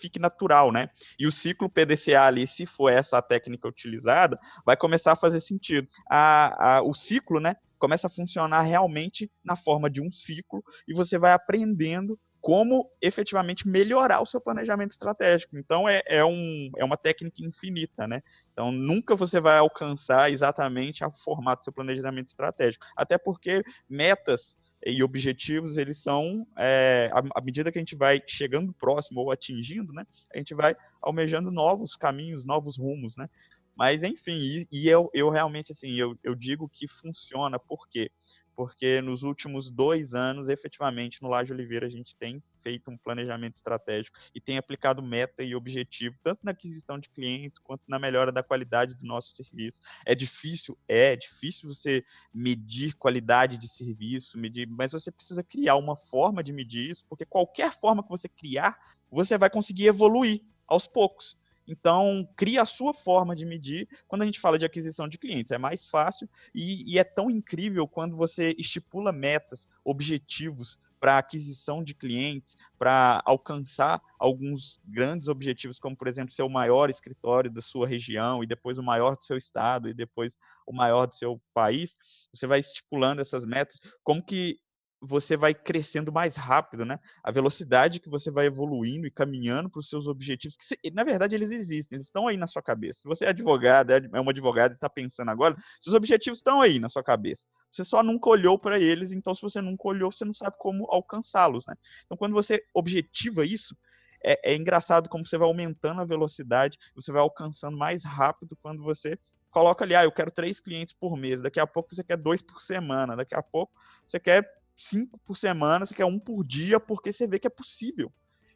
fique natural, né? E o ciclo PDCA ali, se for essa a técnica utilizada, vai começar a fazer sentido. A, a, o ciclo, né, começa a funcionar realmente na forma de um ciclo e você vai aprendendo como efetivamente melhorar o seu planejamento estratégico. Então, é, é, um, é uma técnica infinita, né? Então, nunca você vai alcançar exatamente o formato do seu planejamento estratégico. Até porque metas e objetivos, eles são, é, à medida que a gente vai chegando próximo ou atingindo, né, a gente vai almejando novos caminhos, novos rumos, né? Mas, enfim, e, e eu, eu realmente, assim, eu, eu digo que funciona, por quê? Porque nos últimos dois anos, efetivamente, no Laje Oliveira, a gente tem feito um planejamento estratégico e tem aplicado meta e objetivo, tanto na aquisição de clientes quanto na melhora da qualidade do nosso serviço. É difícil? É, é difícil você medir qualidade de serviço, medir, mas você precisa criar uma forma de medir isso, porque qualquer forma que você criar, você vai conseguir evoluir aos poucos. Então, cria a sua forma de medir. Quando a gente fala de aquisição de clientes, é mais fácil e, e é tão incrível quando você estipula metas, objetivos para aquisição de clientes, para alcançar alguns grandes objetivos, como, por exemplo, ser o maior escritório da sua região, e depois o maior do seu estado, e depois o maior do seu país. Você vai estipulando essas metas, como que você vai crescendo mais rápido, né? A velocidade que você vai evoluindo e caminhando para os seus objetivos, que na verdade eles existem, eles estão aí na sua cabeça. Se você é advogado, é, é uma advogada e está pensando agora, seus objetivos estão aí na sua cabeça. Você só nunca olhou para eles, então se você nunca olhou, você não sabe como alcançá-los, né? Então quando você objetiva isso, é, é engraçado como você vai aumentando a velocidade, você vai alcançando mais rápido quando você coloca ali, ah, eu quero três clientes por mês, daqui a pouco você quer dois por semana, daqui a pouco você quer cinco por semana, você quer um por dia, porque você vê que é possível.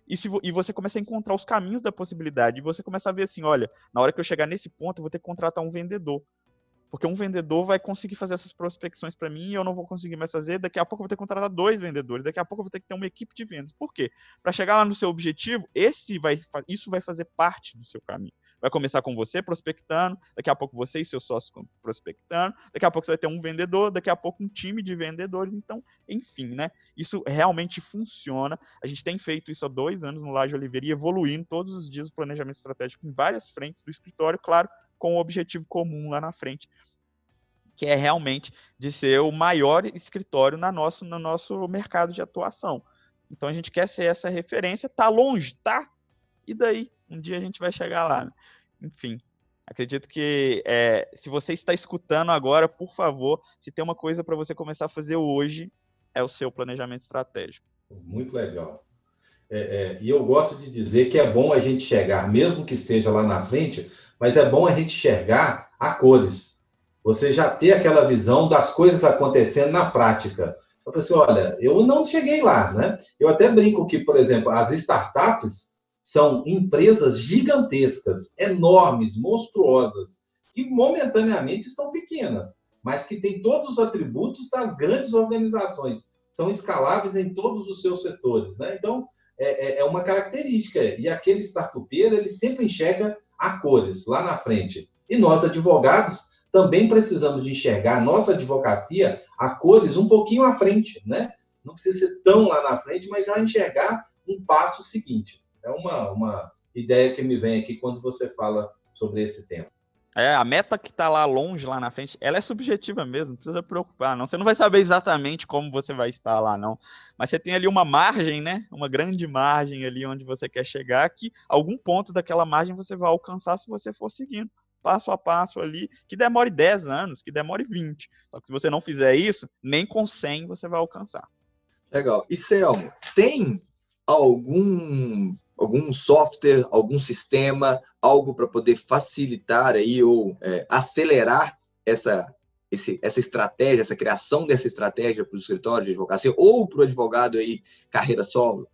E, se, e você começa a encontrar os caminhos da possibilidade. E você começa a ver assim: olha, na hora que eu chegar nesse ponto, eu vou ter que contratar um vendedor. Porque um vendedor vai conseguir fazer essas prospecções para mim e eu não vou conseguir mais fazer. Daqui a pouco eu vou ter que contratar dois vendedores. Daqui a pouco eu vou ter que ter uma equipe de vendas. Por quê? Para chegar lá no seu objetivo, esse vai, isso vai fazer parte do seu caminho. Vai começar com você prospectando, daqui a pouco você e seu sócio prospectando, daqui a pouco você vai ter um vendedor, daqui a pouco um time de vendedores. Então, enfim, né? Isso realmente funciona. A gente tem feito isso há dois anos no Laje Oliveira e evoluindo todos os dias o planejamento estratégico em várias frentes do escritório, claro, com o objetivo comum lá na frente, que é realmente de ser o maior escritório na nosso, no nosso mercado de atuação. Então a gente quer ser essa referência, tá longe, tá? E daí? Um dia a gente vai chegar lá. Né? Enfim, acredito que é, se você está escutando agora, por favor, se tem uma coisa para você começar a fazer hoje, é o seu planejamento estratégico. Muito legal. É, é, e eu gosto de dizer que é bom a gente chegar, mesmo que esteja lá na frente, mas é bom a gente enxergar a cores. Você já ter aquela visão das coisas acontecendo na prática. Eu falei assim, olha, eu não cheguei lá, né? Eu até brinco que, por exemplo, as startups são empresas gigantescas, enormes, monstruosas, que momentaneamente estão pequenas, mas que têm todos os atributos das grandes organizações. São escaláveis em todos os seus setores, né? Então, é, é, é uma característica. E aquele startupeiro, ele sempre enxerga a cores lá na frente. E nós, advogados, também precisamos de enxergar a nossa advocacia a cores um pouquinho à frente, né? Não precisa ser tão lá na frente, mas já enxergar um passo seguinte. É uma, uma ideia que me vem aqui quando você fala sobre esse tema. É, a meta que está lá longe, lá na frente, ela é subjetiva mesmo, não precisa preocupar, não. Você não vai saber exatamente como você vai estar lá, não. Mas você tem ali uma margem, né? Uma grande margem ali onde você quer chegar, que algum ponto daquela margem você vai alcançar se você for seguindo passo a passo ali, que demore 10 anos, que demore 20. Só que se você não fizer isso, nem com 100 você vai alcançar. Legal. E Selmo, tem algum algum software, algum sistema, algo para poder facilitar aí ou é, acelerar essa, esse, essa estratégia, essa criação dessa estratégia para o escritório de advocacia ou para o advogado aí, carreira solo?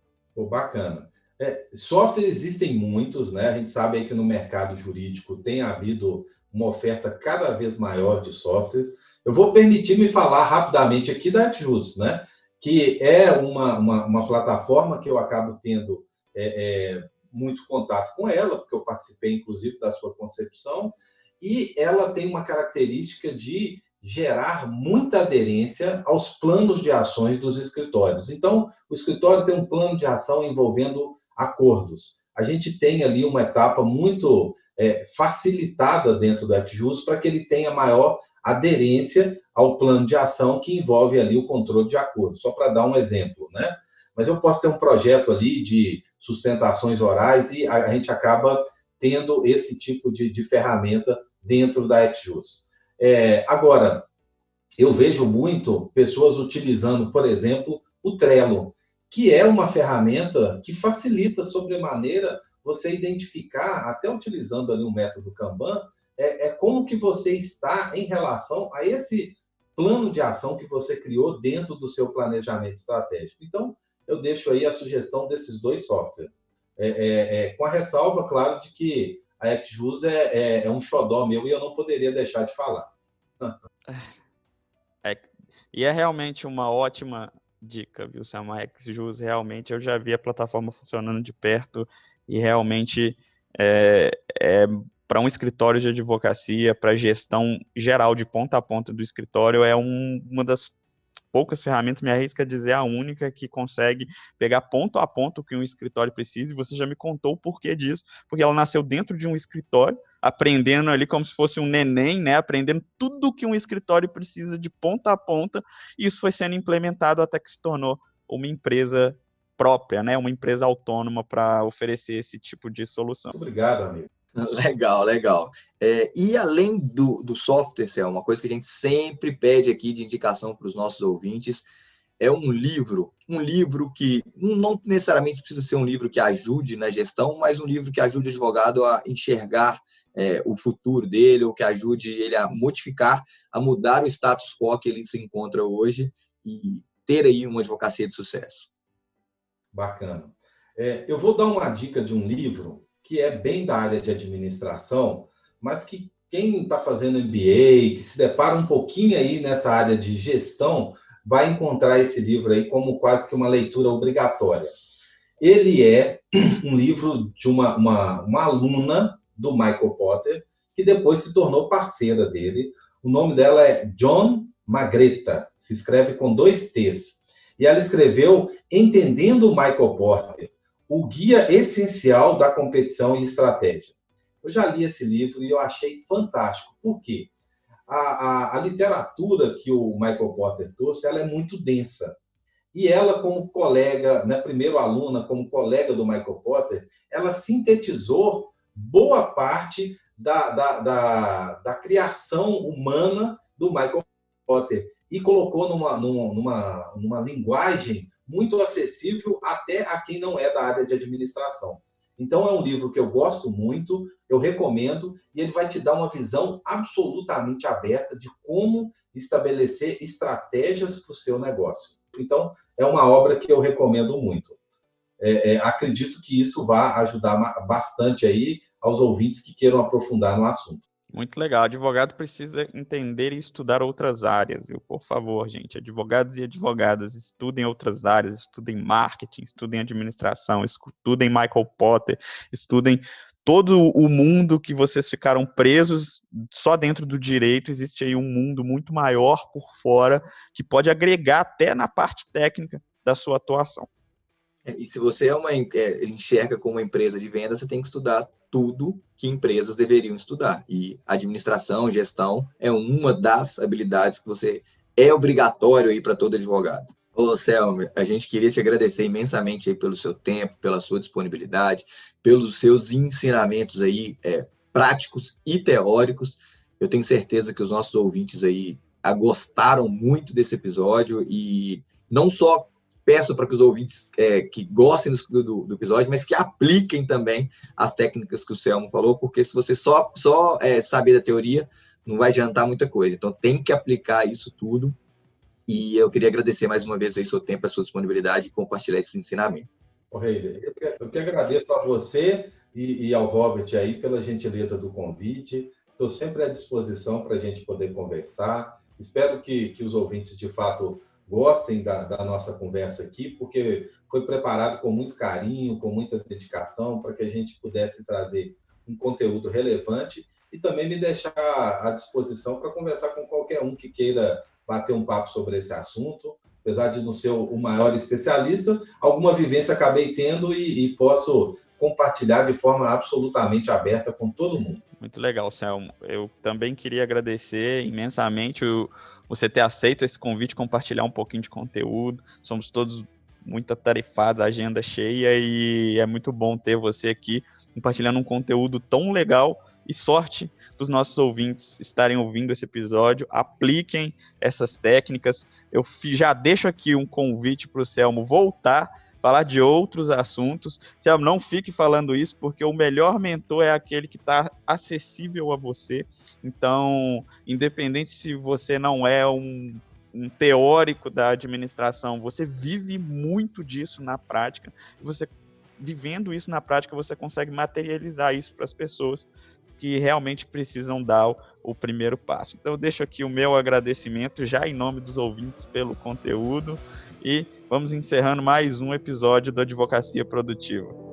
Bacana. É, software existem muitos, né? A gente sabe aí que no mercado jurídico tem havido uma oferta cada vez maior de softwares. Eu vou permitir me falar rapidamente aqui da Adjust, né? Que é uma, uma, uma plataforma que eu acabo tendo é, é, muito contato com ela, porque eu participei, inclusive, da sua concepção, e ela tem uma característica de gerar muita aderência aos planos de ações dos escritórios. Então, o escritório tem um plano de ação envolvendo acordos. A gente tem ali uma etapa muito é, facilitada dentro da Tjus para que ele tenha maior aderência ao plano de ação que envolve ali o controle de acordo. Só para dar um exemplo, né? Mas eu posso ter um projeto ali de sustentações orais e a, gente acaba tendo esse tipo de, de ferramenta dentro da XJUS. É, agora, eu vejo muito pessoas utilizando, por exemplo, o Trello, que é uma ferramenta que facilita sobremaneira você identificar, até utilizando ali o método Kanban, é, é como que você está em relação a esse plano de ação que você criou dentro do seu planejamento estratégico. Então, eu deixo aí a sugestão desses dois softwares. É, é, é, com a ressalva, claro, de que a XJUS é, é, é, um xodó meu e eu não poderia deixar de falar. [laughs] É, e é realmente uma ótima dica, viu, Sam? A XJUS, realmente, eu já vi a plataforma funcionando de perto e realmente é, é para um escritório de advocacia, para gestão geral de ponta a ponta do escritório, é um, uma das poucas ferramentas, me arrisca a dizer a única que consegue pegar ponto a ponto o que um escritório precisa, e você já me contou o porquê disso, porque ela nasceu dentro de um escritório, aprendendo ali como se fosse um neném, né, aprendendo tudo que um escritório precisa de ponta a ponta, e isso foi sendo implementado até que se tornou uma empresa própria, né, uma empresa autônoma para oferecer esse tipo de solução. Obrigado, amigo. [laughs] Legal, legal. É, e além do, do software, é uma coisa que a gente sempre pede aqui de indicação para os nossos ouvintes é um livro, um livro que não necessariamente precisa ser um livro que ajude na gestão, mas um livro que ajude o advogado a enxergar é, o futuro dele, ou que ajude ele a modificar, a mudar o status quo que ele se encontra hoje e ter aí uma advocacia de sucesso. Bacana. É, eu vou dar uma dica de um livro que é bem da área de administração, mas que quem está fazendo MBA, que se depara um pouquinho aí nessa área de gestão, vai encontrar esse livro aí como quase que uma leitura obrigatória. Ele é um livro de uma, uma, uma aluna do Michael Potter, que depois se tornou parceira dele. O nome dela é John Magreta, se escreve com dois T's. E ela escreveu Entendendo o Michael Porter, o Guia Essencial da Competição e Estratégia. Eu já li esse livro e eu achei fantástico. Por quê? A, a, a literatura que o Michael Porter trouxe ela é muito densa. E ela, como colega, né, primeiro aluna, como colega do Michael Porter, ela sintetizou boa parte da, da, da, da criação humana do Michael Potter e colocou numa, numa, numa linguagem muito acessível até a quem não é da área de administração. Então, é um livro que eu gosto muito, eu recomendo, e ele vai te dar uma visão absolutamente aberta de como estabelecer estratégias para o seu negócio. Então, é uma obra que eu recomendo muito. É, é, acredito que isso vai ajudar bastante aí aos ouvintes que queiram aprofundar no assunto. Muito legal. Advogado precisa entender e estudar outras áreas, viu? Por favor, gente. Advogados e advogadas, estudem outras áreas, estudem marketing, estudem administração, estudem Michael Potter, estudem todo o mundo que vocês ficaram presos só dentro do direito. Existe aí um mundo muito maior por fora que pode agregar até na parte técnica da sua atuação. É, e se você é uma, é, enxerga como uma empresa de venda, você tem que estudar tudo que empresas deveriam estudar. E administração, gestão é uma das habilidades que você é obrigatório aí para todo advogado. Ô, Selma, a gente queria te agradecer imensamente aí pelo seu tempo, pela sua disponibilidade, pelos seus ensinamentos aí é, práticos e teóricos. Eu tenho certeza que os nossos ouvintes aí gostaram muito desse episódio e não só peço para que os ouvintes é, que gostem do, do, do, episódio, mas que apliquem também as técnicas que o Selmo falou, porque se você só, só é, saber da teoria, não vai adiantar muita coisa. Então, tem que aplicar isso tudo. E eu queria agradecer mais uma vez aí seu tempo, a sua disponibilidade e compartilhar esse ensinamento. Ô, Reile, eu, que, eu que agradeço a você e, e ao Robert aí pela gentileza do convite. Estou sempre à disposição para a gente poder conversar. Espero que, que os ouvintes, de fato, gostem da, da, nossa conversa aqui, porque foi preparado com muito carinho, com muita dedicação, para que a gente pudesse trazer um conteúdo relevante e também me deixar à disposição para conversar com qualquer um que queira bater um papo sobre esse assunto. Apesar de não ser o maior especialista, alguma vivência acabei tendo e, e posso compartilhar de forma absolutamente aberta com todo mundo. Muito legal, Selmo. Eu também queria agradecer imensamente o, você ter aceito esse convite, compartilhar um pouquinho de conteúdo. Somos todos muito atarefados, agenda cheia, e é muito bom ter você aqui compartilhando um conteúdo tão legal e sorte dos nossos ouvintes estarem ouvindo esse episódio. Apliquem essas técnicas. Eu já deixo aqui um convite para o Selmo voltar falar de outros assuntos. Não fique falando isso, porque o melhor mentor é aquele que está acessível a você. Então, independente se você não é um, um teórico da administração, você vive muito disso na prática. Você vivendo isso na prática, você consegue materializar isso para as pessoas que realmente precisam dar o, o, primeiro passo. Então, eu deixo aqui o meu agradecimento já em nome dos ouvintes pelo conteúdo e vamos encerrando mais um episódio do Advocacia Produtiva.